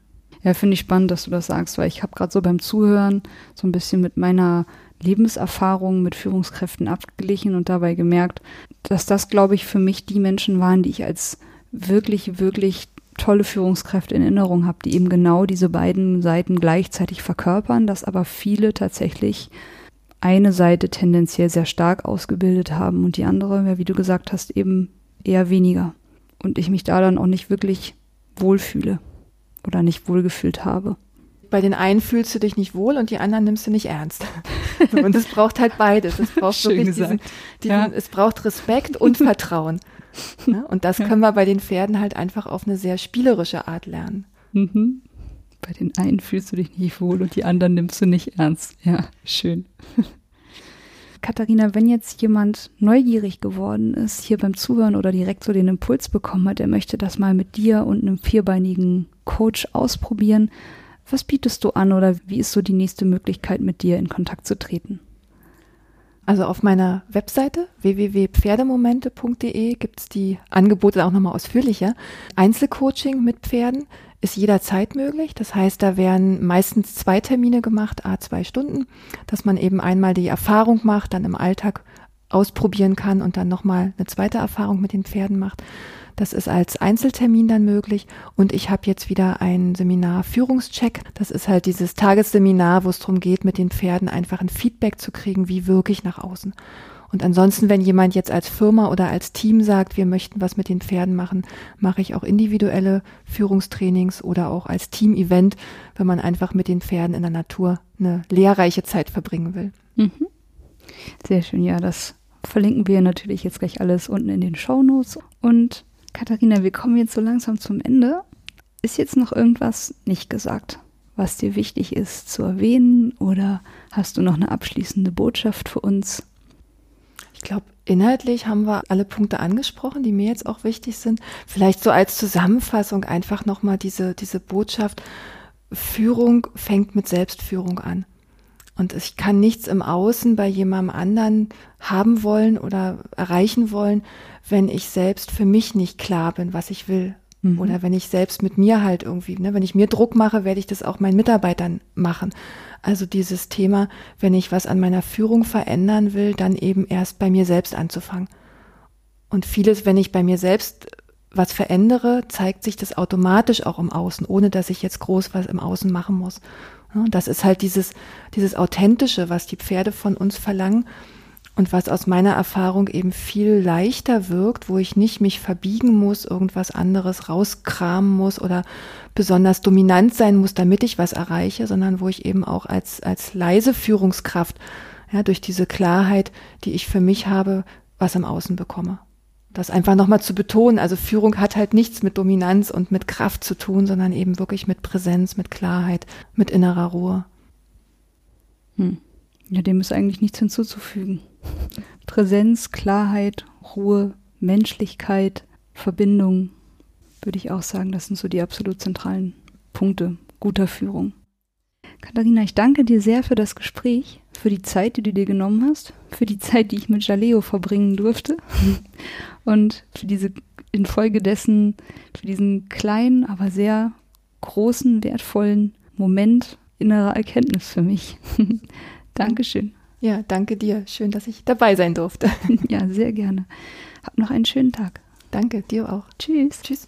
Ja, finde ich spannend, dass du das sagst, weil ich habe gerade so beim Zuhören so ein bisschen mit meiner Lebenserfahrung mit Führungskräften abgeglichen und dabei gemerkt, dass das, glaube ich, für mich die Menschen waren, die ich als wirklich, wirklich tolle Führungskräfte in Erinnerung habe, die eben genau diese beiden Seiten gleichzeitig verkörpern, dass aber viele tatsächlich eine Seite tendenziell sehr stark ausgebildet haben und die andere, wie du gesagt hast, eben eher weniger. Und ich mich da dann auch nicht wirklich wohlfühle oder nicht wohlgefühlt habe. Bei den einen fühlst du dich nicht wohl und die anderen nimmst du nicht ernst. und es braucht halt beides. Es braucht Schön wirklich diesen, diesen ja. es braucht Respekt und Vertrauen. Ja, und das können wir bei den Pferden halt einfach auf eine sehr spielerische Art lernen. Mhm. Bei den einen fühlst du dich nicht wohl und die anderen nimmst du nicht ernst. Ja, schön. Katharina, wenn jetzt jemand neugierig geworden ist, hier beim Zuhören oder direkt so den Impuls bekommen hat, er möchte das mal mit dir und einem vierbeinigen Coach ausprobieren, was bietest du an oder wie ist so die nächste Möglichkeit, mit dir in Kontakt zu treten? Also auf meiner Webseite www.pferdemomente.de gibt es die Angebote auch nochmal ausführlicher. Einzelcoaching mit Pferden ist jederzeit möglich. Das heißt, da werden meistens zwei Termine gemacht, a zwei Stunden, dass man eben einmal die Erfahrung macht, dann im Alltag ausprobieren kann und dann nochmal eine zweite Erfahrung mit den Pferden macht. Das ist als Einzeltermin dann möglich. Und ich habe jetzt wieder ein Seminar Führungscheck. Das ist halt dieses Tagesseminar, wo es darum geht, mit den Pferden einfach ein Feedback zu kriegen, wie wirklich nach außen. Und ansonsten, wenn jemand jetzt als Firma oder als Team sagt, wir möchten was mit den Pferden machen, mache ich auch individuelle Führungstrainings oder auch als Team-Event, wenn man einfach mit den Pferden in der Natur eine lehrreiche Zeit verbringen will. Mhm. Sehr schön, ja, das verlinken wir natürlich jetzt gleich alles unten in den Show Notes. Und Katharina, wir kommen jetzt so langsam zum Ende. Ist jetzt noch irgendwas nicht gesagt, was dir wichtig ist zu erwähnen oder hast du noch eine abschließende Botschaft für uns? Ich glaube, inhaltlich haben wir alle Punkte angesprochen, die mir jetzt auch wichtig sind. Vielleicht so als Zusammenfassung einfach nochmal diese, diese Botschaft, Führung fängt mit Selbstführung an. Und ich kann nichts im Außen bei jemandem anderen haben wollen oder erreichen wollen, wenn ich selbst für mich nicht klar bin, was ich will. Mhm. Oder wenn ich selbst mit mir halt irgendwie, ne, wenn ich mir Druck mache, werde ich das auch meinen Mitarbeitern machen. Also dieses Thema, wenn ich was an meiner Führung verändern will, dann eben erst bei mir selbst anzufangen. Und vieles, wenn ich bei mir selbst was verändere, zeigt sich das automatisch auch im Außen, ohne dass ich jetzt groß was im Außen machen muss. Das ist halt dieses, dieses Authentische, was die Pferde von uns verlangen und was aus meiner Erfahrung eben viel leichter wirkt, wo ich nicht mich verbiegen muss, irgendwas anderes rauskramen muss oder besonders dominant sein muss, damit ich was erreiche, sondern wo ich eben auch als, als leise Führungskraft, ja, durch diese Klarheit, die ich für mich habe, was im Außen bekomme. Das einfach nochmal zu betonen, also Führung hat halt nichts mit Dominanz und mit Kraft zu tun, sondern eben wirklich mit Präsenz, mit Klarheit, mit innerer Ruhe. Hm. Ja, dem ist eigentlich nichts hinzuzufügen. Präsenz, Klarheit, Ruhe, Menschlichkeit, Verbindung, würde ich auch sagen, das sind so die absolut zentralen Punkte guter Führung. Katharina, ich danke dir sehr für das Gespräch, für die Zeit, die du dir genommen hast, für die Zeit, die ich mit Jaleo verbringen durfte und für diese infolgedessen, für diesen kleinen, aber sehr großen, wertvollen Moment innerer Erkenntnis für mich. Dankeschön. Ja, danke dir. Schön, dass ich dabei sein durfte. ja, sehr gerne. Hab noch einen schönen Tag. Danke, dir auch. Tschüss. Tschüss.